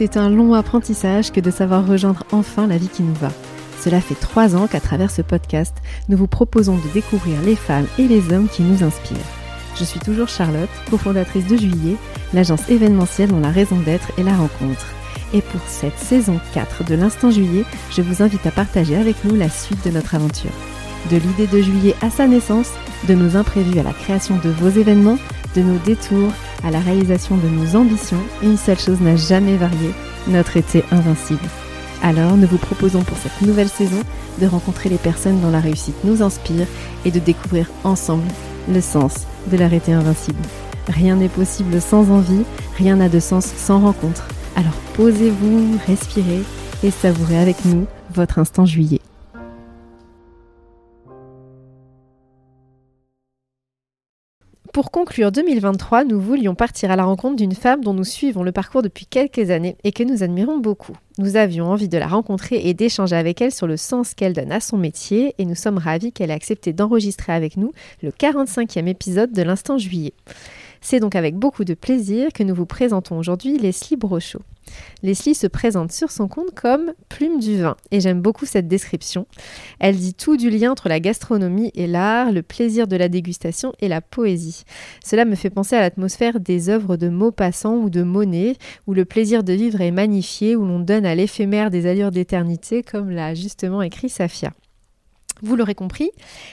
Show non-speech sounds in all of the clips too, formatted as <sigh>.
c'est un long apprentissage que de savoir rejoindre enfin la vie qui nous va. Cela fait trois ans qu'à travers ce podcast, nous vous proposons de découvrir les femmes et les hommes qui nous inspirent. Je suis toujours Charlotte, cofondatrice de Juillet, l'agence événementielle dont la raison d'être est la rencontre. Et pour cette saison 4 de l'Instant Juillet, je vous invite à partager avec nous la suite de notre aventure. De l'idée de Juillet à sa naissance, de nos imprévus à la création de vos événements, de nos détours à la réalisation de nos ambitions, une seule chose n'a jamais varié, notre été invincible. Alors, nous vous proposons pour cette nouvelle saison de rencontrer les personnes dont la réussite nous inspire et de découvrir ensemble le sens de l'arrêté invincible. Rien n'est possible sans envie, rien n'a de sens sans rencontre. Alors posez-vous, respirez et savourez avec nous votre instant juillet. Pour conclure 2023, nous voulions partir à la rencontre d'une femme dont nous suivons le parcours depuis quelques années et que nous admirons beaucoup. Nous avions envie de la rencontrer et d'échanger avec elle sur le sens qu'elle donne à son métier et nous sommes ravis qu'elle ait accepté d'enregistrer avec nous le 45e épisode de l'Instant Juillet. C'est donc avec beaucoup de plaisir que nous vous présentons aujourd'hui Leslie Brochot. Leslie se présente sur son compte comme Plume du vin et j'aime beaucoup cette description. Elle dit tout du lien entre la gastronomie et l'art, le plaisir de la dégustation et la poésie. Cela me fait penser à l'atmosphère des œuvres de Maupassant ou de Monet, où le plaisir de vivre est magnifié, où l'on donne à l'éphémère des allures d'éternité, comme l'a justement écrit Safia. Vous l'aurez compris,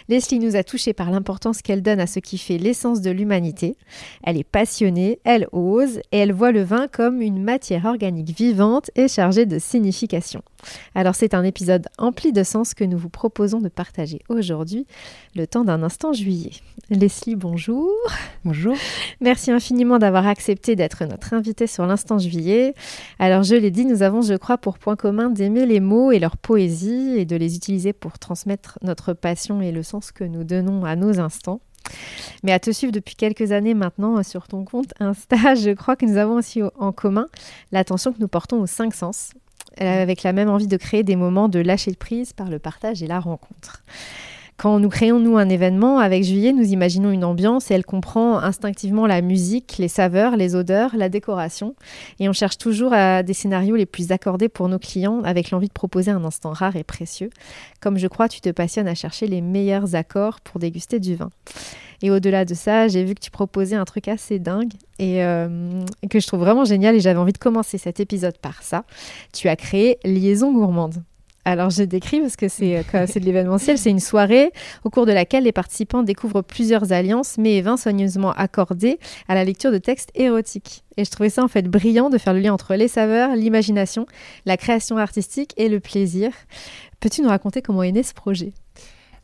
Leslie nous a touchés par l'importance qu'elle donne à ce qui fait l'essence de l'humanité. Elle est passionnée, elle ose et elle voit le vin comme une matière organique vivante et chargée de signification. Alors c'est un épisode empli de sens que nous vous proposons de partager aujourd'hui, le temps d'un instant juillet. Leslie, bonjour. Bonjour. Merci infiniment d'avoir accepté d'être notre invitée sur l'instant juillet. Alors je l'ai dit, nous avons, je crois, pour point commun d'aimer les mots et leur poésie et de les utiliser pour transmettre notre passion et le sens que nous donnons à nos instants. Mais à te suivre depuis quelques années maintenant sur ton compte Insta, <laughs> je crois que nous avons aussi en commun l'attention que nous portons aux cinq sens, euh, avec la même envie de créer des moments de lâcher prise par le partage et la rencontre. Quand nous créons, nous, un événement, avec Juillet, nous imaginons une ambiance et elle comprend instinctivement la musique, les saveurs, les odeurs, la décoration. Et on cherche toujours à des scénarios les plus accordés pour nos clients avec l'envie de proposer un instant rare et précieux. Comme je crois, tu te passionnes à chercher les meilleurs accords pour déguster du vin. Et au-delà de ça, j'ai vu que tu proposais un truc assez dingue et euh, que je trouve vraiment génial et j'avais envie de commencer cet épisode par ça. Tu as créé Liaison Gourmande. Alors je décris parce que c'est euh, c'est de l'événementiel, c'est une soirée au cours de laquelle les participants découvrent plusieurs alliances, mais et vins soigneusement accordés à la lecture de textes érotiques. Et je trouvais ça en fait brillant de faire le lien entre les saveurs, l'imagination, la création artistique et le plaisir. Peux-tu nous raconter comment est né ce projet?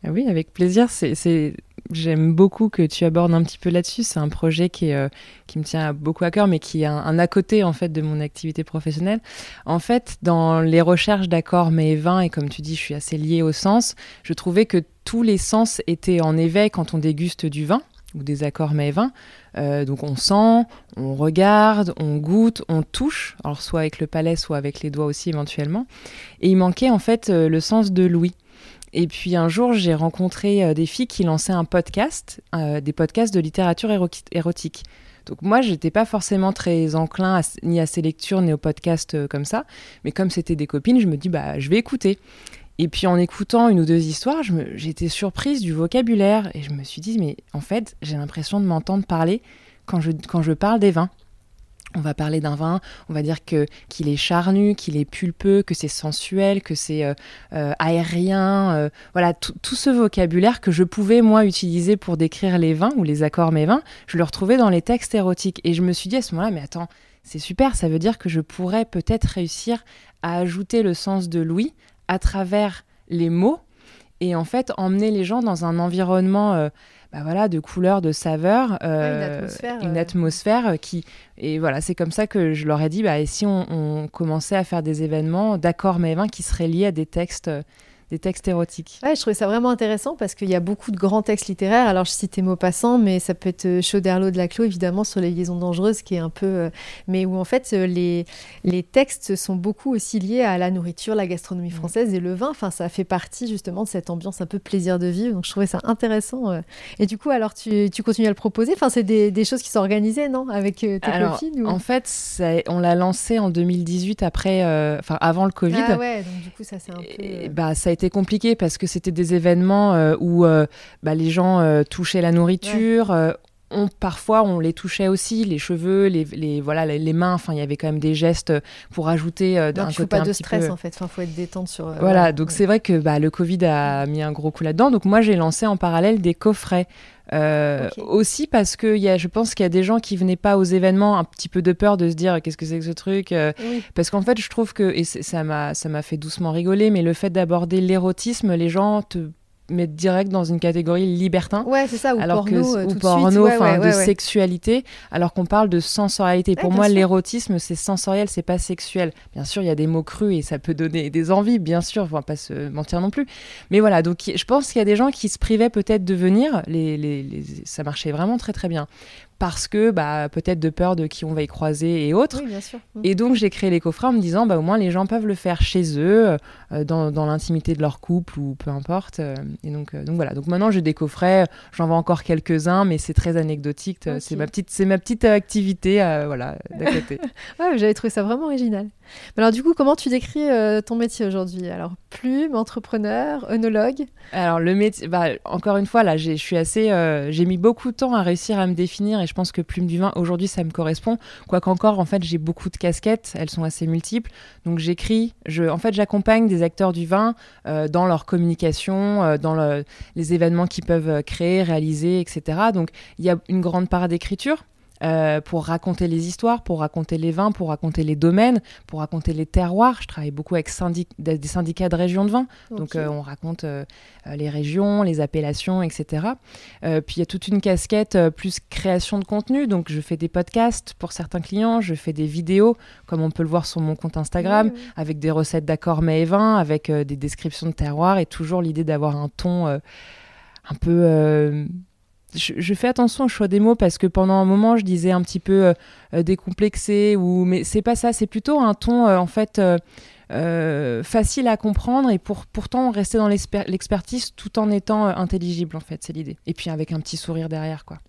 Ah oui, avec plaisir. C'est, J'aime beaucoup que tu abordes un petit peu là-dessus. C'est un projet qui, euh, me tient beaucoup à cœur, mais qui est un, à côté en fait de mon activité professionnelle. En fait, dans les recherches d'accords mais vins, et comme tu dis, je suis assez liée au sens, je trouvais que tous les sens étaient en éveil quand on déguste du vin ou des accords mais vins. Euh, donc on sent, on regarde, on goûte, on touche, soit avec le palais, soit avec les doigts aussi éventuellement. Et il manquait en fait euh, le sens de l'ouïe. Et puis un jour, j'ai rencontré euh, des filles qui lançaient un podcast, euh, des podcasts de littérature érotique. Donc moi, j'étais pas forcément très enclin ni à ces lectures ni aux podcasts euh, comme ça, mais comme c'était des copines, je me dis bah je vais écouter. Et puis en écoutant une ou deux histoires, j'étais surprise du vocabulaire et je me suis dit mais en fait, j'ai l'impression de m'entendre parler quand je, quand je parle des vins. On va parler d'un vin, on va dire que qu'il est charnu, qu'il est pulpeux, que c'est sensuel, que c'est euh, euh, aérien, euh, voilà tout ce vocabulaire que je pouvais moi utiliser pour décrire les vins ou les accords mes vins, je le retrouvais dans les textes érotiques. Et je me suis dit à ce moment-là mais attends, c'est super, ça veut dire que je pourrais peut-être réussir à ajouter le sens de l'ouïe à travers les mots et en fait emmener les gens dans un environnement bah voilà, de couleurs, de saveurs, euh, une atmosphère, qui et voilà, c'est comme ça que je leur ai dit, bah, et si on, commençait à faire des événements d'accords mais vins qui seraient liés à des textes, des textes érotiques. Ouais, je trouvais ça vraiment intéressant parce qu'il y a beaucoup de grands textes littéraires. Alors, je citais Maupassant, mais ça peut être Chauderlot de la Clos, évidemment, sur les liaisons dangereuses, qui est un peu. mais où en fait, les, les textes sont beaucoup aussi liés à la nourriture, la gastronomie mmh. française et le vin. Enfin, ça fait partie justement de cette ambiance un peu plaisir de vivre. Donc, je trouvais ça intéressant. Et du coup, alors, tu, tu continues à le proposer? Enfin, c'est des, des, choses qui sont organisées, non Avec tes copines En fait, on l'a lancé en 2018 après, enfin, avant le Covid. Ah ouais, donc du coup, ça c'est un peu. Et, bah, ça a été compliqué parce que c'était des événements euh, où euh, bah, les gens euh, touchaient la nourriture. On, parfois, on les touchait aussi, les cheveux, les, les voilà, les, mains. Enfin, il y avait quand même des gestes pour ajouter euh, d'un côté pas de stress en fait. Enfin, faut être détente sur. voilà, donc c'est vrai que bah, le Covid a mis un gros coup là-dedans. Donc moi, j'ai lancé en parallèle des coffrets. Aussi parce que y a, je pense qu'il y a des gens qui venaient pas aux événements un petit peu de peur de se dire qu'est-ce que c'est que ce truc. Parce qu'en fait, je trouve que, et ça m'a fait doucement rigoler, mais le fait d'aborder l'érotisme, les gens te mettre direct dans une catégorie libertin. Ouais, c'est ça, ou alors porno, que, euh, ou porno, de sexualité, alors qu'on parle de sensorialité. Pour moi, l'érotisme, c'est sensoriel, c'est pas sexuel. Bien sûr, il y a des mots crus et ça peut donner des envies, bien sûr, on va pas se mentir non plus. Mais voilà, donc je pense qu'il y a des gens qui se privaient peut-être de venir, les, les, les... ça marchait vraiment très très bien parce que bah, peut-être de peur de qui on va y croiser et autres. Oui, bien sûr. Et donc j'ai créé les coffrets en me disant bah, au moins les gens peuvent le faire chez eux, euh, dans, dans l'intimité de leur couple ou peu importe. Euh, et donc, euh, donc voilà, donc maintenant j'ai des coffrets, j'en vends encore quelques-uns, mais c'est très anecdotique. C'est ma petite, ma petite activité voilà, d'à côté. <laughs> ouais, J'avais trouvé ça vraiment original. Alors du coup, comment tu décris ton métier aujourd'hui? Alors plume, entrepreneur, œnologue? Alors le métier, bah, encore une fois là, je suis assez, j'ai mis beaucoup de temps à réussir à me définir et je pense que Plume du Vin, aujourd'hui, ça me correspond. Quoiqu'encore, en fait, j'ai beaucoup de casquettes, elles sont assez multiples. Donc j'écris, je, en fait, j'accompagne des acteurs du vin euh, dans leur communication, euh, dans les événements qu'ils peuvent créer, réaliser, etc. Donc il y a une grande part d'écriture. Euh, pour raconter les histoires, pour raconter les vins, pour raconter les domaines, pour raconter les terroirs. Je travaille beaucoup avec des syndicats de régions de vin. Donc euh, on raconte euh, les régions, les appellations, etc. puis il y a toute une casquette plus création de contenu. Donc je fais des podcasts pour certains clients, je fais des vidéos, comme on peut le voir sur mon compte Instagram, avec des recettes d'accords mets et vins, avec des descriptions de terroirs et toujours l'idée d'avoir un ton un peu je, fais attention au choix des mots parce que pendant un moment je disais un petit peu euh, euh, décomplexé ou mais c'est pas ça. C'est plutôt un ton euh, en fait facile à comprendre et pour pourtant rester dans l'expertise tout en étant intelligible en fait. C'est l'idée. Et puis avec un petit sourire derrière quoi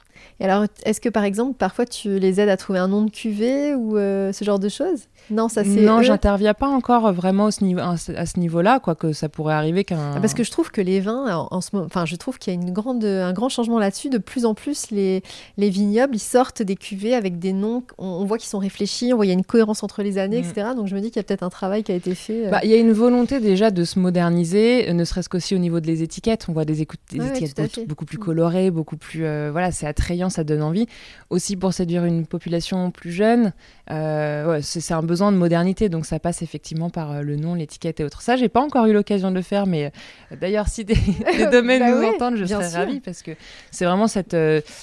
et alors, est-ce que par exemple, parfois tu les aides à trouver un nom de cuvée ou euh, ce genre de choses? Non, ça c'est. Non, j'interviens pas encore vraiment niveau, à ce niveau-là, quoique ça pourrait arriver qu'un. Ah, parce que je trouve que les vins, en, ce moment, enfin, je trouve qu'il y a une grande, un grand changement là-dessus. De plus en plus, les, les vignobles, ils sortent des cuvées avec des noms. On, voit qu'ils sont réfléchis, on voit qu'il y a une cohérence entre les années, mm. etc. Donc je me dis qu'il y a peut-être un travail qui a été fait. Euh. Bah, il y a une volonté déjà de se moderniser, ne serait-ce qu'aussi au niveau des étiquettes. On voit des, étiquettes beaucoup, plus colorées, beaucoup plus. Euh, voilà, c'est attrayant, ça donne envie. Aussi pour séduire une population plus jeune, euh, c'est un besoin de modernité, donc ça passe effectivement par euh, le nom, l'étiquette et autres. Ça, j'ai pas encore eu l'occasion de le faire, mais euh, d'ailleurs, si des, <laughs> domaines bah nous entendent, je serais ravie parce que c'est vraiment cette,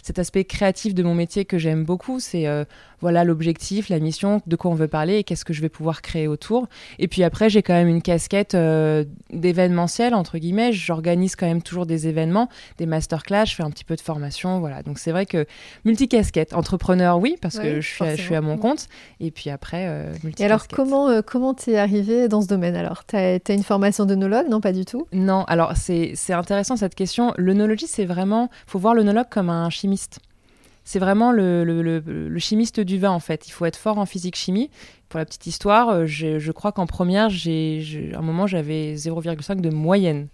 cet aspect créatif de mon métier que j'aime beaucoup. C'est voilà l'objectif, la mission, de quoi on veut parler et qu'est-ce que je vais pouvoir créer autour. Et puis après, j'ai quand même une casquette d'événementiel, entre guillemets. J'organise quand même toujours des événements, des masterclass, je fais un petit peu de formation. Voilà. Donc c'est vrai que multicasquette. Entrepreneur, oui, parce que je suis, je suis, à mon compte. Et puis après, euh, Et alors, comment euh, comment t'es arrivé dans ce domaine alors? T'as as une formation d'œnologue Non, pas du tout? Non, alors c'est intéressant cette question. L'œnologie, c'est vraiment, faut voir l'œnologue comme un chimiste. C'est vraiment le, le, le, chimiste du vin en fait. Il faut être fort en physique-chimie. Pour la petite histoire, euh, je crois qu'en première, j'ai, à un moment, j'avais 0,5 de moyenne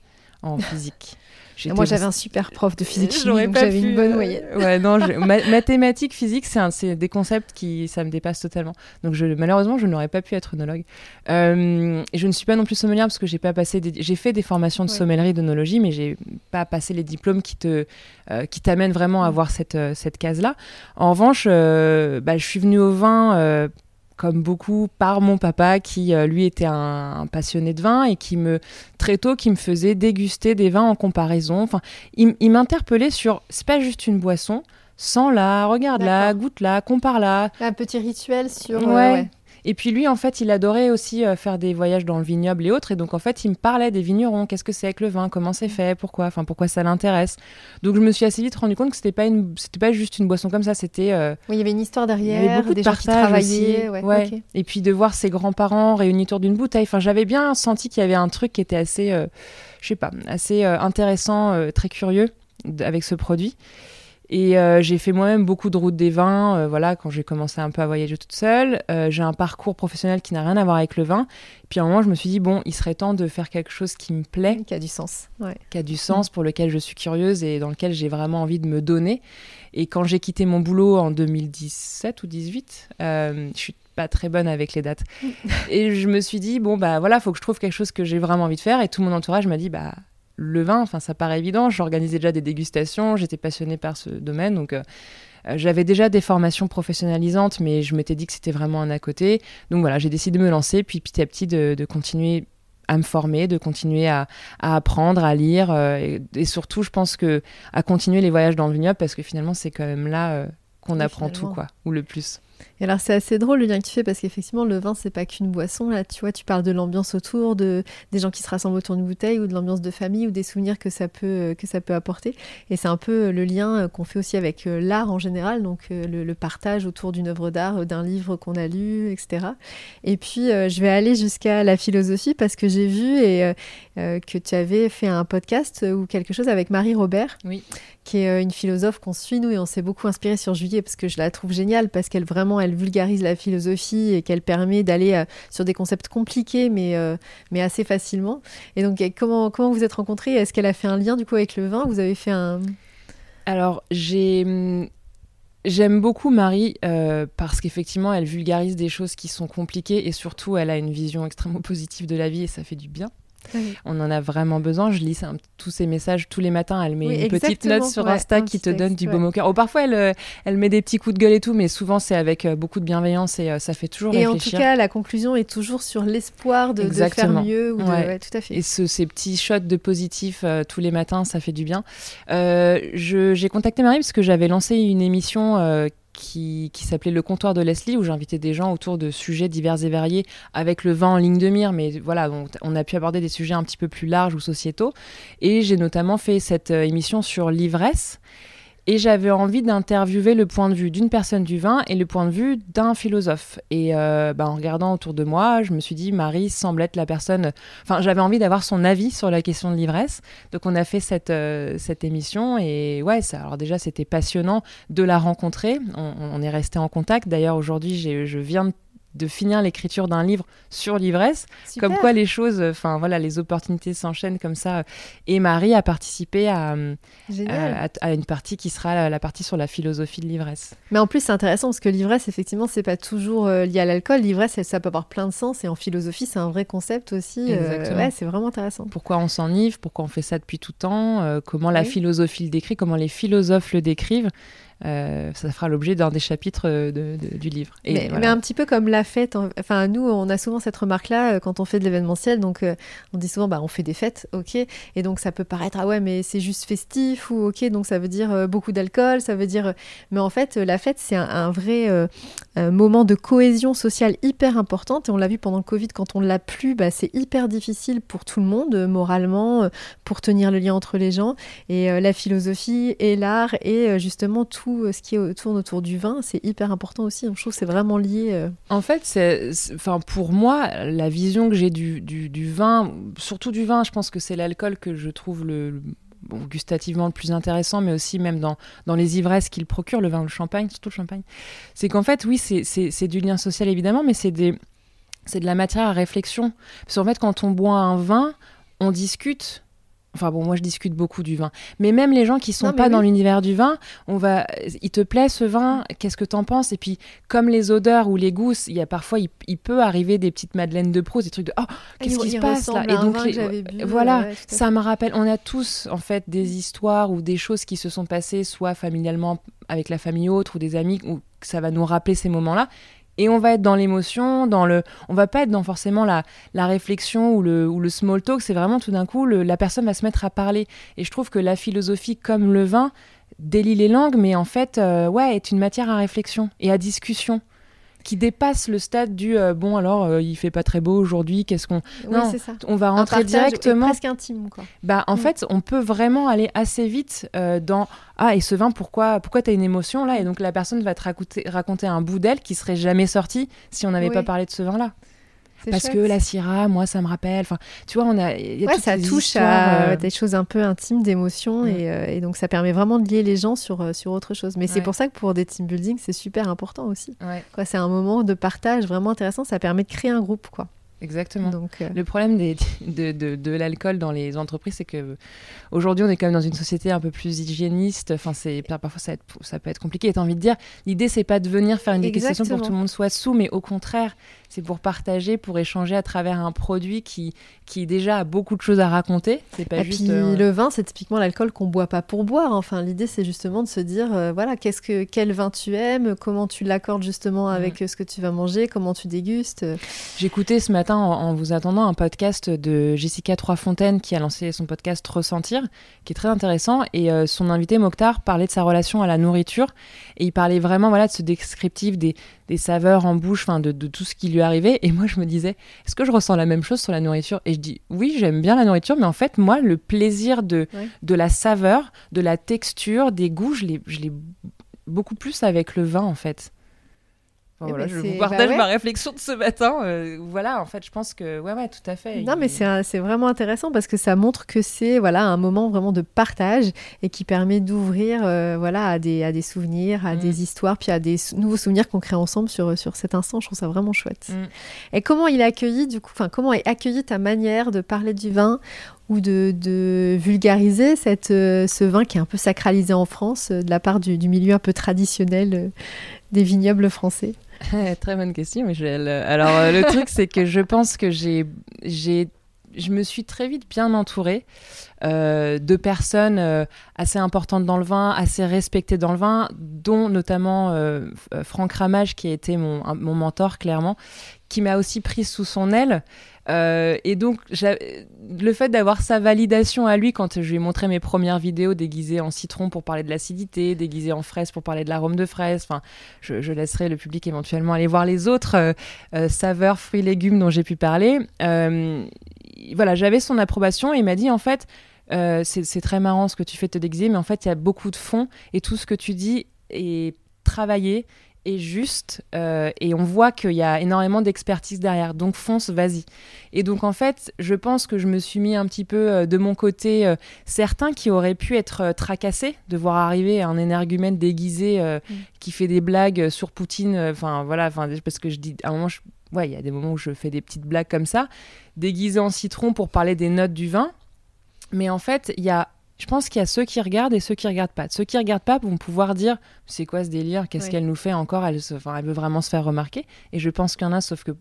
en physique. Moi, j'avais un super prof de physique chimie, donc j'avais une bonne euh, moyenne. ouais, non, <laughs> mathématiques, physique, c'est des concepts qui ça me dépasse totalement. Donc, je, malheureusement, je n'aurais pas pu être œnologue. Euh, et je ne suis pas non plus sommelière parce que j'ai pas passé, j'ai fait des formations de sommellerie, d'œnologie, mais j'ai pas passé les diplômes qui te, euh, qui t'amènent vraiment à avoir cette cette case-là. En revanche, bah, je suis venue au vin comme beaucoup par mon papa qui euh, lui était un, passionné de vin et qui me très tôt qui me faisait déguster des vins en comparaison. Enfin, il, m'interpellait sur c'est pas juste une boisson, sans la, regarde la, goûte la, compare la. Un petit rituel sur. Euh, ouais. Et puis lui, en fait, il adorait aussi euh, faire des voyages dans le vignoble et autres. Et donc, en fait, il me parlait des vignerons. Qu'est-ce que c'est avec le vin? Comment c'est fait? Pourquoi? Enfin, pourquoi ça l'intéresse? Donc, je me suis assez vite rendu compte que c'était pas une, c'était pas juste une boisson comme ça. C'était. Euh, oui, il y avait une histoire derrière. Il y avait beaucoup des de gens qui travaillaient. Ouais, Et puis de voir ses grands-parents réunis autour d'une bouteille. Enfin, j'avais bien senti qu'il y avait un truc qui était assez, euh, je sais pas, assez intéressant, très curieux avec ce produit. Et euh, j'ai fait moi-même beaucoup de routes des vins, euh, voilà, quand j'ai commencé un peu à voyager toute seule. Euh, j'ai un parcours professionnel qui n'a rien à voir avec le vin. Et puis à un moment, je me suis dit, bon, il serait temps de faire quelque chose qui me plaît. Qui a du sens. Qui a du sens, pour lequel je suis curieuse et dans lequel j'ai vraiment envie de me donner. Et quand j'ai quitté mon boulot en 2017 ou 2018, je suis pas très bonne avec les dates. et je me suis dit, bon, bah voilà, faut que je trouve quelque chose que j'ai vraiment envie de faire. Et tout mon entourage m'a dit, bah le vin, enfin ça paraît évident, j'organisais déjà des dégustations, j'étais passionnée par ce domaine, donc euh, euh, j'avais déjà des formations professionnalisantes, mais je m'étais dit que c'était vraiment un à côté. Donc voilà, j'ai décidé de me lancer, puis petit à petit de, continuer à me former, de continuer à, apprendre, à lire, euh, et, surtout, je pense que à continuer les voyages dans le vignoble, parce que finalement, c'est quand même là qu'on apprend tout, quoi, ou le plus. Et alors c'est assez drôle le lien que tu fais parce qu'effectivement le vin c'est pas qu'une boisson là. Tu vois tu parles de l'ambiance autour de des gens qui se rassemblent autour d'une bouteille ou de l'ambiance de famille ou des souvenirs que ça peut que ça peut apporter. Et c'est un peu le lien euh, qu'on fait aussi avec euh, l'art en général donc euh, le, partage autour d'une œuvre d'art d'un livre qu'on a lu etc et puis je vais aller jusqu'à la philosophie parce que j'ai vu et que tu avais fait un podcast ou quelque chose avec Marie Robert oui. qui est une philosophe qu'on suit nous et on s'est beaucoup inspiré sur Juillet parce que je la trouve géniale parce qu'elle vraiment elle vulgarise la philosophie et qu'elle permet d'aller euh, sur des concepts compliqués mais, euh, mais assez facilement. Et donc comment, comment vous êtes rencontrés? Est-ce qu'elle a fait un lien du coup avec le vin? Vous avez fait un... Alors j'ai... J'aime beaucoup Marie euh, parce qu'effectivement elle vulgarise des choses qui sont compliquées et surtout elle a une vision extrêmement <laughs> positive de la vie et ça fait du bien. On en a vraiment besoin. Je lis tous ces messages tous les matins. Elle met une petite note sur Insta qui te donne du baume au cœur. Oh, parfois, elle, euh, elle met des petits coups de gueule et tout, mais souvent, c'est avec euh, beaucoup de bienveillance et euh, ça fait toujours réfléchir. Et en tout cas, la conclusion est toujours sur l'espoir de, faire mieux. Ou tout à fait. Et ces petits shots de positif tous les matins, ça fait du bien. J'ai contacté Marie parce que j'avais lancé une émission qui, s'appelait Le comptoir de Leslie, où j'invitais des gens autour de sujets divers et variés, avec le vin en ligne de mire, mais voilà, on, on a pu aborder des sujets un petit peu plus larges ou sociétaux. Et j'ai notamment fait cette euh, émission sur l'ivresse. Et j'avais envie d'interviewer le point de vue d'une personne du vin et le point de vue d'un philosophe. Et euh, bah, en regardant autour de moi, je me suis dit, Marie semble être la personne. Enfin, j'avais envie d'avoir son avis sur la question de l'ivresse. Donc, on a fait cette, euh, cette émission. Et ouais, ça, alors déjà, c'était passionnant de la rencontrer. On, on est resté en contact. D'ailleurs, aujourd'hui, je viens de de finir l'écriture d'un livre sur l'ivresse. Comme quoi les choses, enfin voilà, les opportunités s'enchaînent comme ça. Et Marie a participé à, à, une partie qui sera la, partie sur la philosophie de l'ivresse. Mais en plus, c'est intéressant parce que l'ivresse, effectivement, c'est pas toujours euh, lié à l'alcool. L'ivresse, ça peut avoir plein de sens. Et en philosophie, c'est un vrai concept aussi. Euh, ouais, c'est vraiment intéressant. Pourquoi on s'enivre? Pourquoi on fait ça depuis tout temps? Euh, Comment la philosophie le décrit? Comment les philosophes le décrivent? Euh, ça fera l'objet d'un des chapitres euh, du livre. mais, un petit peu comme la fête. Enfin, nous, on a souvent cette remarque-là euh, quand on fait de l'événementiel. Donc, on dit souvent, bah, on fait des fêtes, ok. Et donc, ça peut paraître, ah ouais, mais c'est juste festif ou ok. Donc, ça veut dire beaucoup d'alcool, ça veut dire. Mais en fait, la fête, c'est un, vrai moment de cohésion sociale hyper importante. Et on l'a vu pendant le Covid, quand on l'a plus, bah, c'est hyper difficile pour tout le monde, moralement, pour tenir le lien entre les gens. Et la philosophie et l'art et justement tout euh, ce qui tourne autour du vin, c'est hyper important aussi. Je trouve que c'est vraiment lié. Euh. En fait, enfin, pour moi, la vision que j'ai du, vin, surtout du vin, je pense que c'est l'alcool que je trouve gustativement le plus intéressant, mais aussi même dans, dans les ivresses qu'il procure, le vin le champagne, surtout le champagne. C'est qu'en fait, oui, c'est du lien social évidemment, mais c'est de la matière à réflexion. Parce qu'en fait, quand on boit un vin, on discute Enfin bon, moi je discute beaucoup du vin. Mais même les gens qui sont pas dans l'univers du vin, on va, il te plaît ce vin? Qu'est-ce que t'en penses? Et puis comme les odeurs ou les goûts, il y a parfois, il, peut arriver des petites madeleines de Proust, des trucs de oh qu'est-ce qui se passe là? Et donc voilà, ça me rappelle. On a tous en fait des histoires ou des choses qui se sont passées, soit familialement avec la famille autre ou des amis, où ça va nous rappeler ces moments-là et on va être dans l'émotion, dans le, on va pas être dans forcément la, la réflexion ou le, ou le small talk. C'est vraiment tout d'un coup, la personne va se mettre à parler. Et je trouve que la philosophie, comme le vin, délie les langues, mais en fait, euh, ouais, est une matière à réflexion et à discussion. Qui dépasse le stade du euh, bon alors euh, il fait pas très beau aujourd'hui qu'est-ce qu'on non ça. on va rentrer directement. presque intime quoi. Bah en mm. fait on peut vraiment aller assez vite euh, dans ah et ce vin pourquoi pourquoi as une émotion là? Et donc la personne va te raconter, raconter un bout d'elle qui serait jamais sorti si on n'avait pas parlé de ce vin là parce que la Syrah, moi, ça me rappelle. Enfin, tu vois, on a. ouais, ça touche à des choses un peu intimes, d'émotions, mm. et, donc ça permet vraiment de lier les gens sur, sur autre chose. Mais c'est pour ça que pour des team building, c'est super important aussi. Quoi, c'est un moment de partage vraiment intéressant. Ça permet de créer un groupe, quoi. Exactement. Donc, euh, Le problème des, <laughs> de, de, de l'alcool dans les entreprises, c'est que aujourd'hui, on est quand même dans une société un peu plus hygiéniste. Enfin, c'est parfois ça, ça, peut être compliqué. Et t'as envie de dire, l'idée c'est pas de venir faire une dégustation pour que tout le monde soit sous, mais au contraire, c'est pour partager, pour échanger à travers un produit qui, qui déjà a beaucoup de choses à raconter. C'est pas et juste. Puis euh, le vin, c'est typiquement l'alcool qu'on boit pas pour boire. Enfin, l'idée c'est justement de se dire, euh, voilà, qu'est-ce que quel vin tu aimes, comment tu l'accordes justement avec ce que tu vas manger, comment tu dégustes. J'écoutais ce matin en, vous attendant un podcast de Jessica Troisfontaine qui a lancé son podcast Ressentir, qui est très intéressant. Et euh, son invité Mokhtar parlait de sa relation à la nourriture. Et il parlait vraiment voilà, de ce descriptif des, saveurs en bouche, enfin de, tout ce qui lui arrivait. Et moi, je me disais, est-ce que je ressens la même chose sur la nourriture? Et je dis, oui, j'aime bien la nourriture, mais en fait, moi, le plaisir de, de la saveur, de la texture, des goûts, je l'ai beaucoup plus avec le vin, en fait. Eh voilà, ben, je vous partage bah ma réflexion de ce matin. Euh, voilà, en fait, je pense que ouais, ouais, tout à fait. Non, mais c'est vraiment intéressant parce que ça montre que c'est voilà un moment vraiment de partage et qui permet d'ouvrir euh, voilà à des, à des souvenirs, à des mm. histoires, puis à des nouveaux souvenirs qu'on crée ensemble sur sur cet instant. Je trouve ça vraiment chouette. Mm. Et comment il a accueilli du coup, enfin comment est accueilli ta manière de parler du vin ou de, vulgariser cette, euh, ce vin qui est un peu sacralisé en France de la part du, milieu un peu traditionnel des vignobles français <laughs> Très bonne question, Michel. Alors, euh, le truc, c'est que je pense que j'ai, j'ai, je me suis très vite bien entourée euh, de personnes euh, assez importantes dans le vin, assez respectées dans le vin, dont notamment Franck Ramage, qui a été mon, mon mentor, clairement, qui m'a aussi prise sous son aile. Euh, et donc, le fait d'avoir sa validation à lui quand je lui ai montré mes premières vidéos déguisées en citron pour parler de l'acidité, déguisées en fraise pour parler de l'arôme de fraise, enfin, je, laisserai le public éventuellement aller voir les autres euh, euh, saveurs, fruits, légumes dont j'ai pu parler. voilà, j'avais son approbation et il m'a dit en fait, c'est très marrant ce que tu fais te déguiser, mais en fait, il y a beaucoup de fond et tout ce que tu dis est travaillé est juste euh, et on voit qu'il y a énormément d'expertise derrière. Donc fonce, vas-y. Et donc en fait, je pense que je me suis mis un petit peu euh, de mon côté euh, certains qui auraient pu être tracassés de voir arriver un énergumène déguisé mm. qui fait des blagues sur Poutine. Enfin voilà, parce que je dis à un moment, ouais, il y a des moments où je fais des petites blagues comme ça, déguisé en citron pour parler des notes du vin. Mais en fait, il y a je pense qu'il y a ceux qui regardent et ceux qui regardent pas. Ceux qui regardent pas vont pouvoir dire c'est quoi ce délire, qu'est-ce qu'elle nous fait encore, elle, enfin, elle veut vraiment se faire remarquer. Et je pense qu'il y en a, sauf que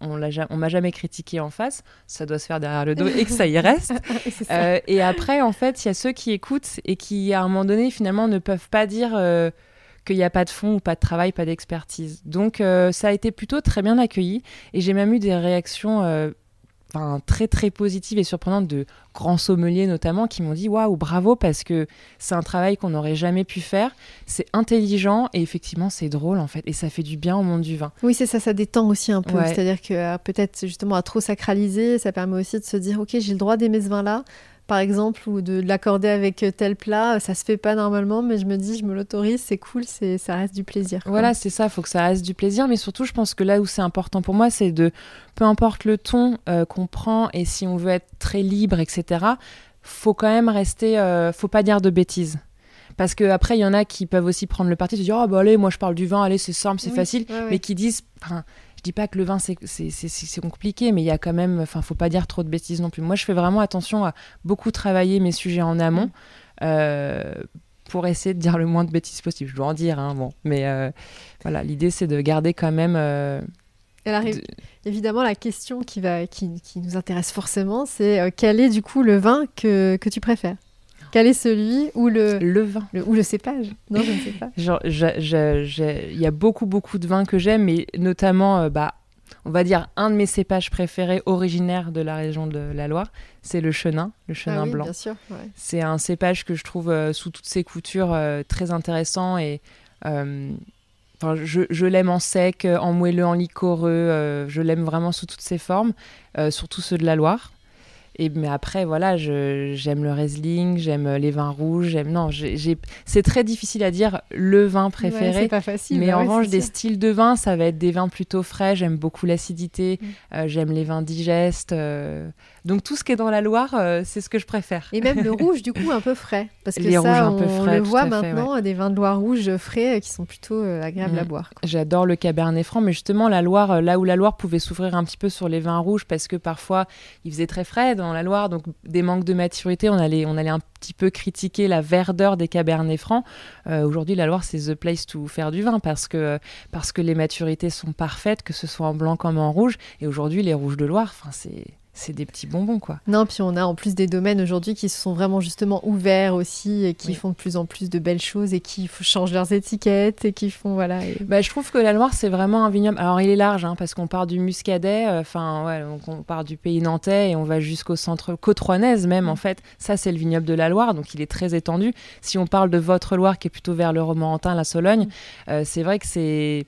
on on m'a jamais critiqué en face, ça doit se faire derrière le dos et que ça y reste. <laughs> Euh, et après, en fait, il y a ceux qui écoutent et qui, à un moment donné, finalement, ne peuvent pas dire euh, qu'il n'y a pas de fond ou pas de travail, pas d'expertise. Donc, euh, ça a été plutôt très bien accueilli et j'ai même eu des réactions enfin, très très positive et surprenante de grands sommeliers notamment qui m'ont dit waouh bravo parce que c'est un travail qu'on n'aurait jamais pu faire. C'est intelligent et effectivement c'est drôle en fait. Et ça fait du bien au monde du vin. Oui c'est ça ça détend aussi un peu. C'est à dire que euh, peut-être justement à trop sacraliser ça permet aussi de se dire ok j'ai le droit d'aimer ce vin là par exemple, ou de, l'accorder avec tel plat. Ça se fait pas normalement, mais je me dis, je me l'autorise, c'est cool, c'est ça reste du plaisir. Voilà, c'est ça, il faut que ça reste du plaisir, mais surtout, je pense que là où c'est important pour moi, c'est de, peu importe le ton euh, qu'on prend et si on veut être très libre, etc., faut quand même rester, euh, faut pas dire de bêtises. Parce qu'après, il y en a qui peuvent aussi prendre le parti de dire Oh, bah allez, moi je parle du vin, allez, c'est simple, c'est facile. Mais qui disent je dis pas que le vin c'est compliqué, mais il y a quand même, enfin, faut pas dire trop de bêtises non plus. Moi, je fais vraiment attention à beaucoup travailler mes sujets en amont. Mm. Euh, pour essayer de dire le moins de bêtises possible. Je dois en dire, hein, bon. Mais euh, voilà, l'idée, c'est de garder quand même. Euh, évidemment, la question qui, va, qui, qui nous intéresse forcément, c'est quel est du coup le vin que, que tu préfères? Quel est celui ou le, le vin ou le cépage? Non, je ne sais pas. <laughs> Genre, il y a beaucoup, beaucoup de vins que j'aime, mais notamment, euh, bah, on va dire, un de mes cépages préférés originaires de la région de la Loire, c'est le chenin, le chenin ah oui, blanc. C'est un cépage que je trouve euh, sous toutes ses coutures euh, très intéressant et Enfin, je, je l'aime en sec, en moelleux, en liquoreux. je l'aime vraiment sous toutes ses formes, surtout ceux de la Loire. Et, mais après, voilà, j'aime le Riesling, j'aime les vins rouges, j'aime. Non, c'est très difficile à dire le vin préféré. c'est pas facile. Mais bah en revanche, des styles de vin, ça va être des vins plutôt frais. J'aime beaucoup l'acidité, mm. euh, j'aime les vins digestes. Euh. Donc tout ce qui est dans la Loire, euh, c'est ce que je préfère. Et même le <laughs> rouge, du coup, un peu frais. Parce que ça, on, le voit maintenant, des vins de Loire rouge frais qui sont plutôt agréables à mm. boire. J'adore le Cabernet Franc, mais justement, la Loire, là où la Loire pouvait s'ouvrir un petit peu sur les vins rouges, parce que parfois, il faisait très frais dans la Loire, donc des manques de maturité, on allait, on allait un petit peu critiquer la verdeur des Cabernets francs. Euh, aujourd'hui, la Loire, c'est the place to faire du vin parce que, parce que les maturités sont parfaites, que ce soit en blanc comme en rouge. Et aujourd'hui, les rouges de Loire, c'est c'est des petits bonbons, quoi. Non, puis on a en plus des domaines aujourd'hui qui se sont vraiment justement ouverts aussi et qui font de plus en plus de belles choses et qui changent leurs étiquettes et qui font, voilà. Bah, je trouve que la Loire, c'est vraiment un vignoble. Alors, il est large, hein, parce qu'on part du Muscadet, euh, enfin, ouais, on part du pays nantais et on va jusqu'au centre côte même, en mm. fait. Ça, c'est le vignoble de la Loire, donc il est très étendu. Si on parle de votre Loire, qui est plutôt vers le Romorantin, la Sologne, mm. euh, c'est vrai que c'est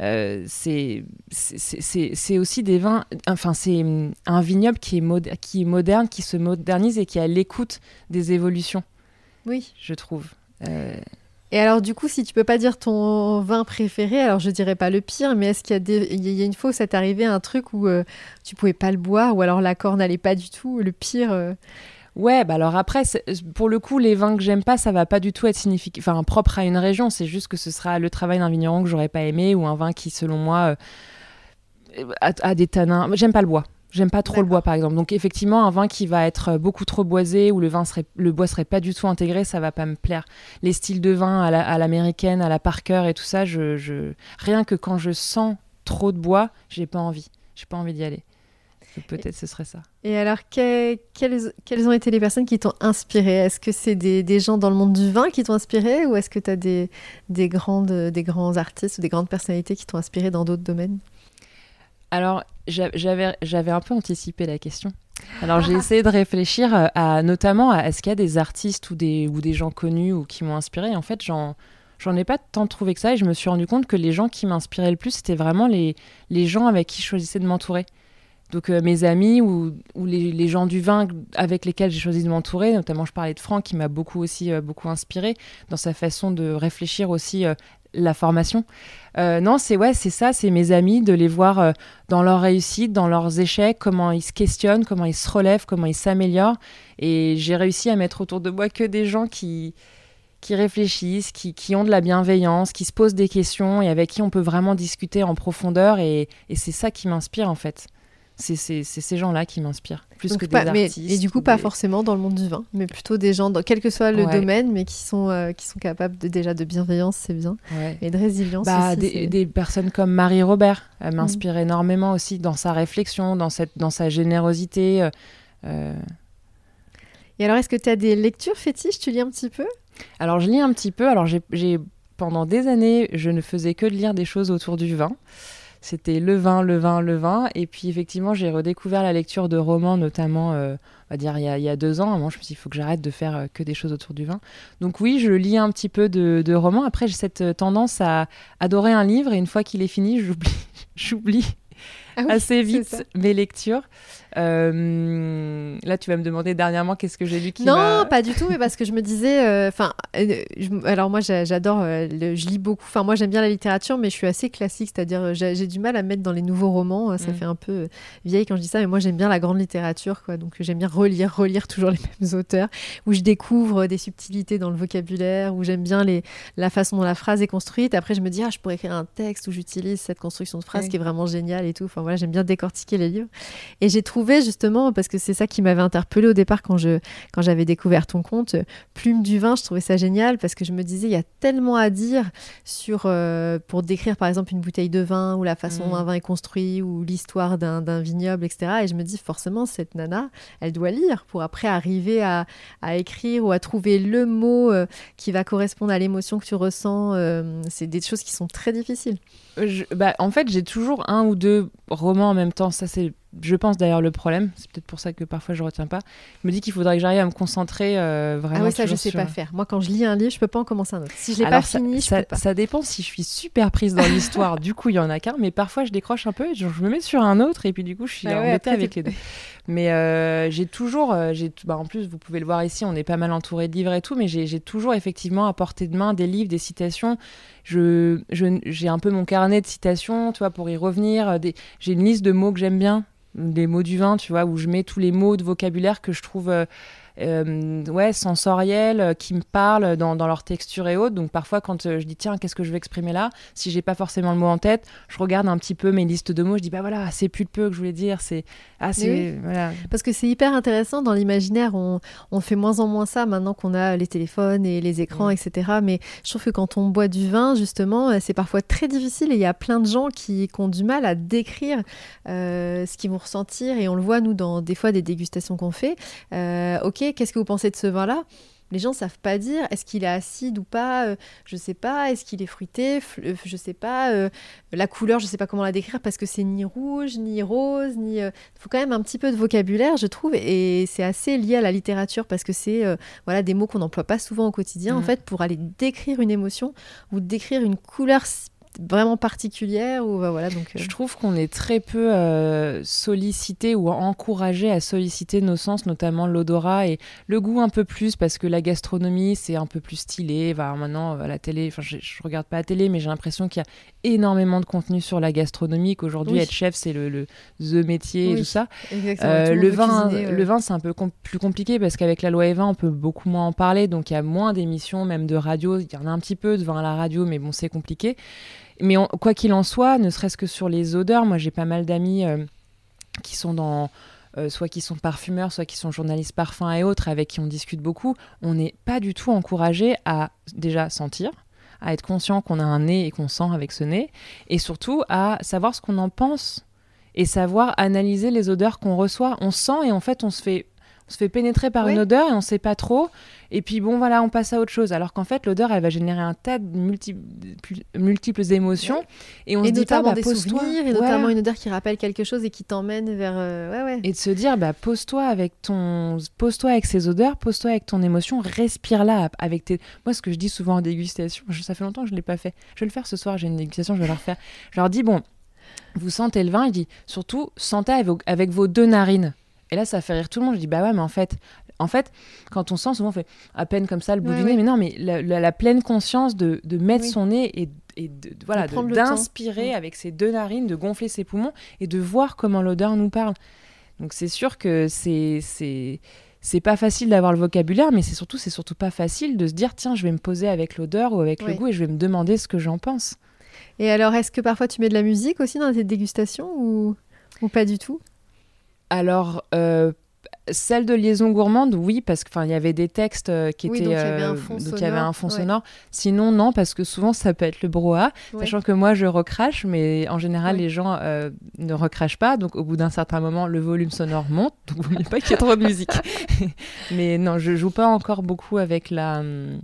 euh, c'est aussi des vins. Enfin, c'est un vignoble qui est, qui est moderne, qui se modernise et qui est à l'écoute des évolutions. Oui. Je trouve. Euh, et alors, du coup, si tu peux pas dire ton vin préféré, alors je dirais pas le pire, mais est-ce qu'il y a, des... il y a une fois où ça t'est arrivé un truc où euh, tu pouvais pas le boire, ou alors l'accord n'allait pas du tout, le pire Ouais, bah alors après, pour le coup, les vins que j'aime pas, ça va pas du tout être significatif, enfin propre à une région. C'est juste que ce sera le travail d'un vigneron que j'aurais pas aimé ou un vin qui, selon moi, euh, a, des tanins. J'aime pas le bois. J'aime pas trop le bois, par exemple. Donc effectivement, un vin qui va être beaucoup trop boisé ou le vin serait, le bois serait pas du tout intégré, ça va pas me plaire. Les styles de vin à l'américaine, à, la Parker et tout ça, je, rien que quand je sens trop de bois, j'ai pas envie. J'ai pas envie d'y aller. Peut-être ce serait ça. Et alors, quelles, ont été les personnes qui t'ont inspiré? Est-ce que c'est des, gens dans le monde du vin qui t'ont inspiré ou est-ce que tu as des, des, grandes, des grands artistes ou des grandes personnalités qui t'ont inspiré dans d'autres domaines? Alors, j'avais un peu anticipé la question. Alors, j'ai essayé de réfléchir euh, à notamment à est-ce qu'il y a des artistes ou des, ou des gens connus ou qui m'ont inspiré? En fait, j'en j'en ai pas tant trouvé que ça et je me suis rendu compte que les gens qui m'inspiraient le plus, c'était vraiment les, les gens avec qui je choisissais de m'entourer. Donc euh, mes amis ou, les, gens du vin avec lesquels j'ai choisi de m'entourer, notamment je parlais de Franck qui m'a beaucoup aussi euh, beaucoup inspiré dans sa façon de réfléchir aussi euh, la formation. non, c'est ouais, c'est ça, c'est mes amis de les voir dans leur réussite, dans leurs échecs, comment ils se questionnent, comment ils se relèvent, comment ils s'améliorent. Et j'ai réussi à mettre autour de moi que des gens qui qui réfléchissent, qui, ont de la bienveillance, qui se posent des questions et avec qui on peut vraiment discuter en profondeur. Et c'est ça qui m'inspire en fait c'est ces gens-là qui m'inspirent plus que des artistes. et du coup, pas forcément dans le monde du vin, mais plutôt des gens, dans, quel que soit le domaine, mais qui sont, euh, qui sont capables de, déjà de bienveillance, c'est bien, et de résilience bah, des, personnes comme Marie Robert, elle m'inspire mm. énormément aussi dans sa réflexion, dans, cette, dans sa générosité. Euh, euh. Et alors, est-ce que tu as des lectures fétiches? Tu lis un petit peu? Alors, je lis un petit peu. Alors, j'ai pendant des années, je ne faisais que de lire des choses autour du vin. C'était le vin, le vin, le vin. Et puis effectivement, j'ai redécouvert la lecture de romans, notamment, euh, on va dire, il y, a, deux ans. À un moment, je me suis dit, il faut que j'arrête de faire euh, que des choses autour du vin. Donc oui, je lis un petit peu de, de romans. Après, j'ai cette euh, tendance à adorer un livre et une fois qu'il est fini, j'oublie, <laughs> j'oublie ah assez vite mes lectures. Euh, là, tu vas me demander dernièrement qu'est-ce que j'ai lu qui Non, pas du tout, mais parce que je me disais, euh, enfin, euh, alors moi j'adore, je lis beaucoup. Enfin, moi j'aime bien la littérature, mais je suis assez classique, c'est-à-dire j'ai du mal à mettre dans les nouveaux romans. Ça mm. fait un peu vieille quand je dis ça, mais moi j'aime bien la grande littérature, quoi. Donc j'aime bien relire, relire toujours les mêmes auteurs, où je découvre des subtilités dans le vocabulaire, où j'aime bien les, la façon dont la phrase est construite. Après, je me dis, ah, je pourrais écrire un texte où j'utilise cette construction de phrase qui est vraiment géniale et tout. Enfin voilà, j'aime bien décortiquer les livres. Et j'ai trouvé justement, parce que c'est ça qui m'avait interpellé au départ quand je quand j'avais découvert ton compte, Plume du vin, je trouvais ça génial parce que je me disais, il y a tellement à dire sur, euh, pour décrire par exemple une bouteille de vin ou la façon dont mm. un vin est construit ou l'histoire d'un vignoble, etc. Et je me dis, forcément, cette nana, elle doit lire pour après arriver à, à écrire ou à trouver le mot euh, qui va correspondre à l'émotion que tu ressens. Euh, c'est des choses qui sont très difficiles. bah, en fait, j'ai toujours un ou deux romans en même temps. Ça, c'est je pense d'ailleurs le problème. C'est peut-être pour ça que parfois je retiens pas. Je me dis qu'il faudrait que j'arrive à me concentrer euh, vraiment. Ah oui, ça je sais pas faire. Moi, quand je lis un livre, je peux pas en commencer un autre. Si je l'ai pas fini, ça, je peux pas. Ça dépend si je suis super prise dans l'histoire. <laughs> du coup, il y en a qu'un, mais parfois je décroche un peu. Et je me mets sur un autre et puis du coup, je suis bah embêtée avec les deux. Mais euh, j'ai toujours, euh, j'ai, bah, en plus, vous pouvez le voir ici, on est pas mal entouré de livres et tout, mais j'ai toujours effectivement à portée de main des livres, des citations. Je, j'ai un peu mon carnet de citations, tu vois, pour y revenir. Des, j'ai une liste de mots que j'aime bien les mots du vin, tu vois, où je mets tous les mots de vocabulaire que je trouve euh, euh, ouais, sensoriels, euh, qui me parlent dans, dans, leur texture et autres. Donc parfois, quand euh, je dis tiens, qu'est-ce que je veux exprimer là, si j'ai pas forcément le mot en tête, je regarde un petit peu mes listes de mots. Je dis bah voilà, c'est plus peu que je voulais dire. C'est ah, voilà. Parce que c'est hyper intéressant dans l'imaginaire. On, on, fait moins en moins ça maintenant qu'on a les téléphones et les écrans, etc. Mais je trouve que quand on boit du vin, justement, c'est parfois très difficile et il y a plein de gens qui, qui ont du mal à décrire ce qu'ils vont ressentir et on le voit nous dans des fois des dégustations qu'on fait. ok qu'est-ce que vous pensez de ce vin-là? Les gens savent pas dire est-ce qu'il est acide ou pas, euh, je sais pas, est-ce qu'il est fruité, euh, je sais pas, euh, la couleur, je sais pas comment la décrire parce que c'est ni rouge, ni rose, ni. Il faut quand même un petit peu de vocabulaire, je trouve, et c'est assez lié à la littérature parce que c'est voilà des mots qu'on n'emploie pas souvent au quotidien en mmh. fait pour aller décrire une émotion ou décrire une couleur vraiment particulière ou bah, voilà donc je trouve qu'on est très peu euh, sollicité ou encouragé à solliciter nos sens notamment l'odorat et le goût un peu plus parce que la gastronomie c'est un peu plus stylé. Va maintenant à la télé enfin je, je, regarde pas la télé mais j'ai l'impression qu'il y a énormément de contenu sur la gastronomie qu'aujourd'hui être chef c'est le, le, the métier et tout ça. euh, le, vin, le vin c'est un peu plus compliqué parce qu'avec la loi E20 on peut beaucoup moins en parler donc il y a moins d'émissions même de radio il y en a un petit peu de vin à la radio mais bon c'est compliqué mais quoi qu'il en soit, ne serait-ce que sur les odeurs, moi j'ai pas mal d'amis euh, qui sont dans. Euh, soit qui sont parfumeurs, soit qui sont journalistes parfums et autres, avec qui on discute beaucoup, on n'est pas du tout encouragé à déjà sentir, à être conscient qu'on a un nez et qu'on sent avec ce nez, et surtout à savoir ce qu'on en pense et savoir analyser les odeurs qu'on reçoit. On sent et en fait on se fait on se fait pénétrer par une odeur et on sait pas trop. Et puis bon, voilà, on passe à autre chose. Alors qu'en fait, l'odeur, elle va générer un tas de multiples émotions. Et on se dit pas, bah, des souvenirs, et notamment une odeur qui rappelle quelque chose et qui t'emmène vers. Euh, ouais, ouais. Et de se dire, bah, pose-toi avec ton, pose-toi avec ces odeurs, pose-toi avec ton émotion, respire-la avec tes. Moi, ce que je dis souvent en dégustation, ça fait longtemps que je l'ai pas fait. Je vais le faire ce soir. J'ai une dégustation, je vais la refaire. Je leur dis, bon, vous sentez le vin. Je dis, surtout, sentez avec vos deux narines. Et là, ça fait rire tout le monde. Je dis, bah ouais, mais en fait, en fait, quand on sent, souvent on fait à peine comme ça le bout du nez, mais non, mais la, pleine conscience de, mettre son nez et, de, voilà, d'inspirer avec ses deux narines, de gonfler ses poumons et de voir comment l'odeur nous parle. Donc c'est sûr que c'est c'est pas facile d'avoir le vocabulaire, mais c'est surtout c'est surtout pas facile de se dire tiens, je vais me poser avec l'odeur ou avec le goût et je vais me demander ce que j'en pense. Et alors, est-ce que parfois tu mets de la musique aussi dans tes dégustations ou, ou pas du tout? Alors, euh, celle de liaison gourmande, oui, parce qu'il y avait des textes euh, qui étaient. Donc il y avait un fond, sonore, y avait un fond sonore. Sinon, non, parce que souvent ça peut être le brouhaha. Sachant que moi je recrache, mais en général les gens euh, ne recrachent pas. Donc au bout d'un certain moment, le volume sonore monte. Donc vous voulez pas qu'il y ait trop de musique. <laughs> mais non, je joue pas encore beaucoup avec la. Hum,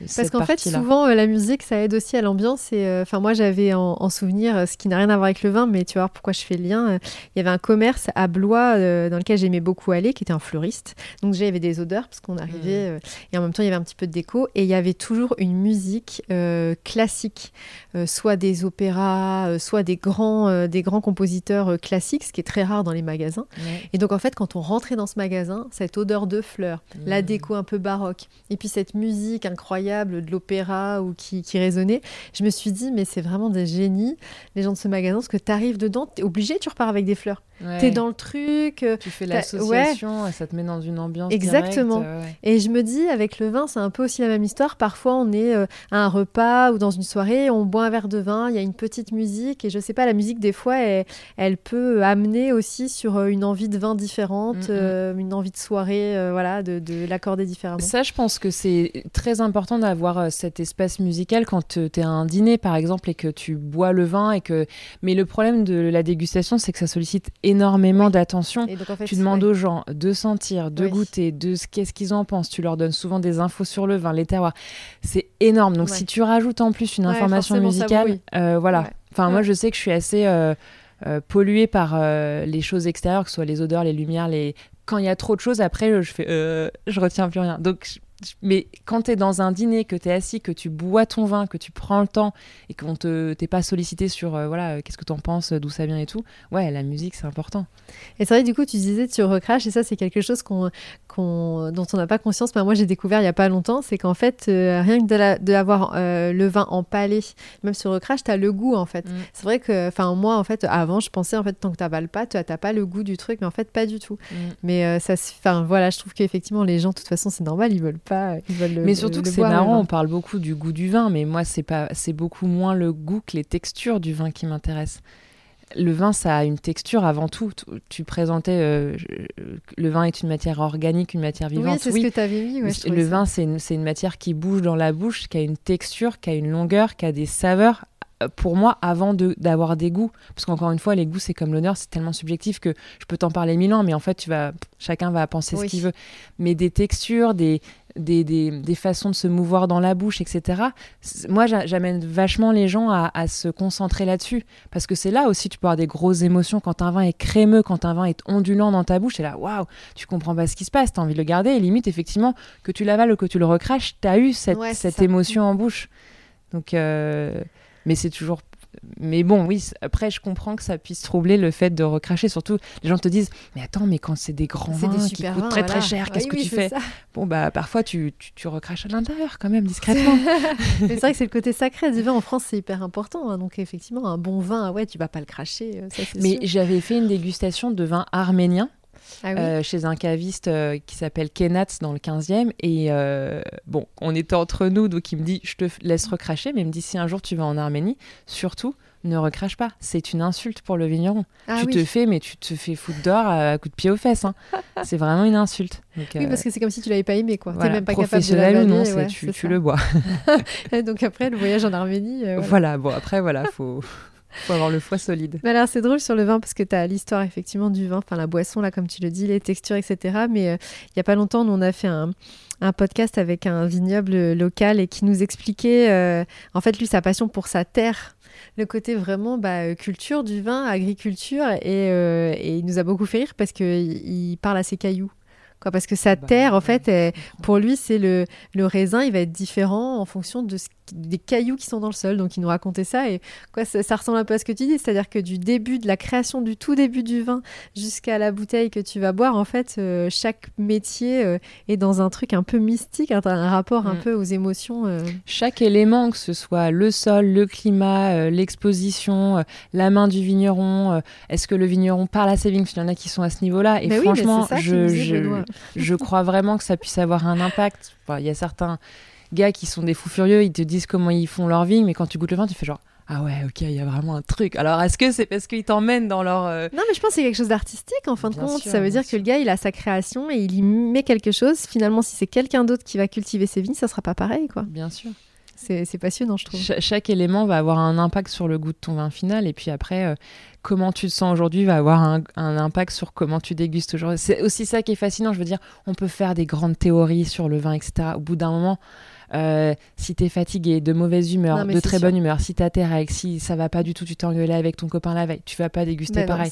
parce qu'en fait, souvent, euh, la musique, ça aide aussi à l'ambiance. Et euh, enfin, moi, j'avais en, souvenir, euh, ce qui n'a rien à voir avec le vin, mais tu vois pourquoi je fais le lien. Il y avait un commerce à Blois dans lequel j'aimais beaucoup aller, qui était un fleuriste. Donc déjà, il y avait des odeurs parce qu'on arrivait, mmh. et en même temps, il y avait un petit peu de déco. Et il y avait toujours une musique classique, soit des opéras, soit des grands, des grands compositeurs classiques, ce qui est très rare dans les magasins. Et donc, en fait, quand on rentrait dans ce magasin, cette odeur de fleurs, la mmh. déco un peu baroque, et puis cette musique incroyable de l'opéra ou qui, qui résonnait. Je me suis dit, mais c'est vraiment des génies, les gens de ce magasin, parce que tu arrives dedans, tu es obligé, tu repars avec des fleurs. Tu es dans le truc. Euh, tu fais l'association, ça te met dans une ambiance. Exactement. Euh, et je me dis, avec le vin, c'est un peu aussi la même histoire. Parfois, on est euh, à un repas ou dans une soirée, on boit un verre de vin, il y a une petite musique, et je sais pas, la musique, des fois, elle, elle peut amener aussi sur une envie de vin différente, mm, mm. une envie de soirée, voilà, de, de l'accorder différemment. Ça, je pense que c'est très important d'avoir cet espace musical quand tu es à un dîner, par exemple, et que tu bois le vin. et que Mais le problème de la dégustation, c'est que ça sollicite énormément d'attention. tu demandes aux gens de sentir, de goûter, de ce qu'est-ce qu'ils en pensent. Tu leur donnes souvent des infos sur le vin, les terroirs. C'est énorme. Donc si tu rajoutes en plus une information musicale, euh, voilà. Enfin moi je sais que je suis assez euh, pollué par les choses extérieures, que ce soit les odeurs, les lumières, les quand il y a trop de choses, après, je fais, je retiens plus rien. Donc, mais quand tu es dans un dîner, que tu es assis, que tu bois ton vin, que tu prends le temps et qu'on te t'es pas sollicité sur euh, voilà euh, qu'est-ce que tu en penses, d'où ça vient et tout, ouais, la musique c'est important. Et c'est vrai, du coup, tu disais tu recraches et ça c'est quelque chose qu'on, dont on n'a pas conscience. Mais moi j'ai découvert il y a pas longtemps, c'est qu'en fait euh, rien que de, de avoir le vin en palais, même sur recrache, tu as le goût en fait. Mm. C'est vrai que, enfin moi en fait avant je pensais en fait tant que tu pas, tu n'as pas le goût du truc, mais en fait pas du tout. Mm. Mais ça, enfin voilà, je trouve qu'effectivement les gens de toute façon c'est normal, ils veulent mais surtout que c'est marrant, on parle beaucoup du goût du vin, mais moi, c'est pas, c'est beaucoup moins le goût que les textures du vin qui m'intéressent. Le vin, ça a une texture avant tout. Tu présentais euh, le vin est une matière organique, une matière vivante. Oui, c'est ce que tu avais dit. le vin, c'est une, une, matière qui bouge dans la bouche, qui a une texture, qui a une longueur, qui a des saveurs pour moi avant d'avoir des goûts parce qu'encore une fois les goûts c'est comme l'honneur c'est tellement subjectif que je peux t'en parler mille ans mais en fait tu vas chacun va penser ce qu'il veut mais des textures des des, des, des, façons de se mouvoir dans la bouche etc moi j'amène vachement les gens à, à se concentrer là-dessus. Parce que c'est là aussi tu peux avoir des grosses émotions quand un vin est crémeux quand un vin est ondulant dans ta bouche et là waouh tu comprends pas ce qui se passe tu as envie de le garder et limite effectivement que tu l'avales ou que tu le recraches tu as eu cette, cette émotion en bouche. Donc euh, mais c'est toujours mais bon, oui, après, je comprends que ça puisse troubler le fait de recracher. Surtout, les gens te disent Mais attends, mais quand c'est des grands vins qui coûtent très très cher, qu'est-ce que tu fais Bon, bah, parfois, tu, tu, recraches à l'intérieur quand même, discrètement. <laughs> <laughs> c'est vrai que c'est le côté sacré du vin en France, c'est hyper important. Hein. donc, effectivement, un bon vin, ouais, tu vas pas le cracher. Euh, mais j'avais fait une dégustation de vin arménien ah euh, chez un caviste euh, qui s'appelle Kenatz dans le 15e. Et euh, bon, on était entre nous, donc il me dit Je te laisse recracher, mais il me dit Si un jour tu vas en Arménie, surtout ne recrache pas. C'est une insulte pour le vigneron. Ah tu te fais, mais tu te fais foutre d'or à, coup de pied aux fesses. Hein. <laughs> c'est vraiment une insulte. oui, parce que c'est comme si tu l'avais pas aimé, quoi. même pas professionnel capable de ou non, tu, tu le bois. <laughs> donc après, le voyage en Arménie. Voilà. voilà. bon, après, voilà, faut <laughs> faut avoir le foie solide. Mais alors, c'est drôle sur le vin parce que tu as l'histoire effectivement du vin, enfin la boisson, là, comme tu le dis, les textures, etc. Mais euh, il n'y a pas longtemps, nous, on a fait un, un, podcast avec un vignoble local et qui nous expliquait, euh, en fait, lui, sa passion pour sa terre le côté vraiment bah, euh, culture du vin, agriculture, et, et, il nous a beaucoup fait rire parce qu'il parle à ses cailloux. Quoi, parce que sa bah terre, en fait, pour lui, c'est le, le raisin, il va être différent en fonction de ce des cailloux qui sont dans le sol. Donc il nous racontait ça et quoi, ça, ressemble un peu à ce que tu dis, c'est-à-dire que du début de la création du tout début du vin jusqu'à la bouteille que tu vas boire, en fait, euh, chaque métier euh, est dans un truc un peu mystique, un, un rapport un mm. peu aux émotions. Euh. Chaque élément, que ce soit le sol, le climat, l'exposition, la main du vigneron, est-ce que le vigneron parle à ses vignes? Il y en a qui sont à ce niveau-là. Et franchement, je, je, je crois vraiment que ça puisse avoir un impact. Il y a certains gars qui sont des fous furieux, ils te disent comment ils font leur vie, mais quand tu goûtes le vin, tu fais genre ah ouais, ok, il y a vraiment un truc. Alors, est-ce que c'est parce qu'ils t'emmènent dans leur... Euh, non, mais je pense que c'est quelque chose d'artistique, en fin de compte. ça veut dire que le gars, il a sa création et il y met quelque chose. Finalement, si c'est quelqu'un d'autre qui va cultiver ses vignes, ça sera pas pareil, quoi. Bien sûr. C'est passionnant, je trouve. chaque élément va avoir un impact sur le goût de ton vin final. Et puis après, euh, comment tu te sens aujourd'hui va avoir un, impact sur comment tu dégustes aujourd'hui. C'est aussi ça qui est fascinant. Je veux dire, on peut faire des grandes théories sur le vin, etc. Au bout d'un moment, euh, si t'es fatigué, de mauvaise humeur, de très bonne humeur, si t'as tes règles, si ça va pas du tout, tu t'es engueulé avec ton copain la veille, tu vas pas déguster ben pareil.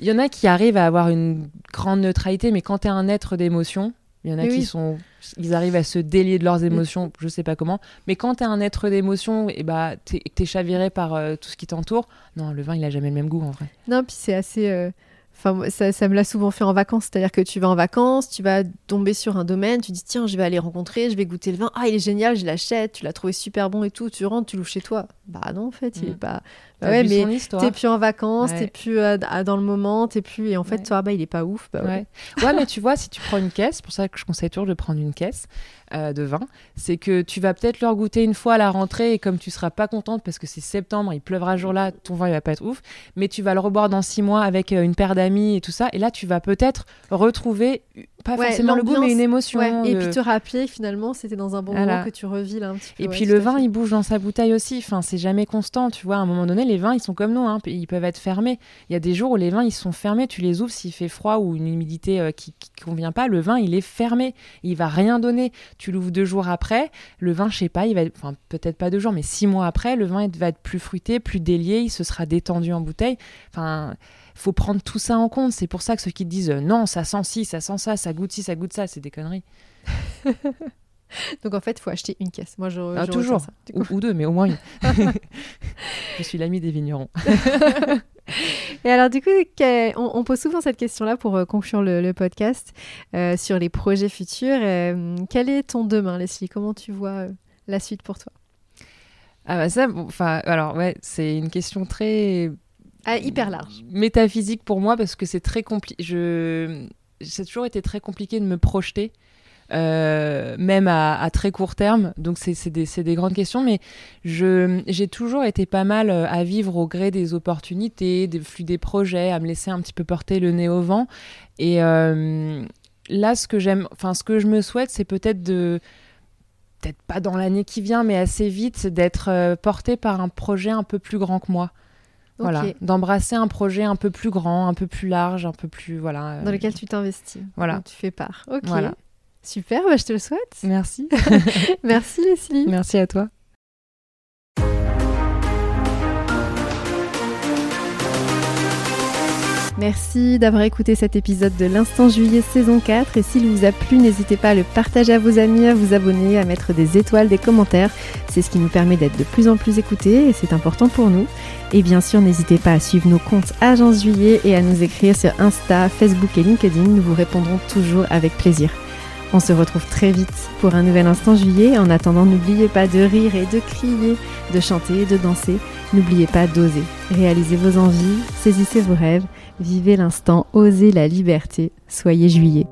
Il y en a qui arrivent à avoir une grande neutralité, mais quand t'es un être d'émotion, il y en a qui sont, ils arrivent à se délier de leurs émotions, je sais pas comment. Mais quand t'es un être d'émotion, et bah t'es, es chaviré par euh, tout ce qui t'entoure. Non, le vin, il a jamais le même goût en vrai. Non, puis c'est assez. Euh, Enfin, ça, ça, me l'a souvent fait en vacances, c'est-à-dire que tu vas en vacances, tu vas tomber sur un domaine, tu dis tiens, je vais aller rencontrer, je vais goûter le vin, ah il est génial, je l'achète, tu l'as trouvé super bon et tout, tu rentres, tu l'ouvres chez toi. Bah non en fait, il est mm. pas. Bah ouais, mais t'es plus en vacances, t'es plus euh, dans le moment, t'es plus et en fait toi bah il est pas ouf. Bah, ouais. ouais. mais tu vois si tu prends une caisse, pour ça que je conseille toujours de prendre une caisse. Euh, de vin, c'est que tu vas peut-être leur goûter une fois à la rentrée et comme tu seras pas contente parce que c'est septembre, il pleuvra ce jour-là, ton vin il va pas être ouf, mais tu vas le reboire dans six mois avec euh, une paire d'amis et tout ça, et là tu vas peut-être retrouver pas forcément le goût, mais une émotion. Et puis te rappeler finalement c'était dans un bon moment que tu revis là un petit peu. Et puis le vin, il bouge dans sa bouteille aussi. Enfin, c'est jamais constant, tu vois. À un moment donné, les vins, ils sont comme nous, hein. ils peuvent être fermés. Il y a des jours où les vins, ils sont fermés. Tu les ouvres s'il fait froid ou une humidité euh, qui, qui convient pas. Le vin, il est fermé. Il va rien donner. Tu l'ouvres deux jours après, le vin, je sais pas, il va, enfin peut-être pas deux jours, mais six mois après, le vin va être plus fruité, plus délié. Il se sera détendu en bouteille. Enfin faut prendre tout ça en compte. C'est pour ça que ceux qui te disent euh, non, ça sent ci, ça sent ça, ça goûte ci, ça goûte ça, c'est des conneries. <laughs> Donc en fait, il faut acheter une caisse. Moi, je, ah, toujours. ou, deux, mais au moins une. <laughs> je suis l'ami des vignerons. <laughs> Et alors, du coup, on, pose souvent cette question-là pour euh, conclure le, podcast euh, sur les projets futurs. quel est ton demain, Leslie? Comment tu vois la suite pour toi? Ah bah ça, enfin, alors ouais, c'est une question très ah, hyper large. Métaphysique pour moi parce que c'est très compliqué. Je... C'est toujours été très compliqué de me projeter. Euh, même à, très court terme. Donc c'est des, des, grandes questions, mais j'ai toujours été pas mal euh, à vivre au gré des opportunités, des flux des projets, à me laisser un petit peu porter le nez au vent. Et euh, là, ce que j'aime, enfin ce que je me souhaite, c'est peut-être de peut-être pas dans l'année qui vient, mais assez vite, d'être porté par un projet un peu plus grand que moi. Voilà, d'embrasser un projet un peu plus grand, un peu plus large, un peu plus voilà. Euh, Dans lequel tu t'investis. Voilà. Tu fais part. Ok. Voilà. Super, bah, je te le souhaite. Merci. <laughs> Merci Leslie. Merci à toi. Merci d'avoir écouté cet épisode de l'Instant Juillet saison 4 et s'il vous a plu, n'hésitez pas à le partager à vos amis, à vous abonner, à mettre des étoiles, des commentaires. C'est ce qui nous permet d'être de plus en plus écoutés et c'est important pour nous. Et bien sûr, n'hésitez pas à suivre nos comptes Agence Juillet et à nous écrire sur Insta, Facebook et LinkedIn. Nous vous répondrons toujours avec plaisir. On se retrouve très vite pour un nouvel instant juillet. En attendant, n'oubliez pas de rire et de crier, de chanter et de danser. N'oubliez pas d'oser. Réalisez vos envies, saisissez vos rêves, vivez l'instant, osez la liberté. Soyez juillet.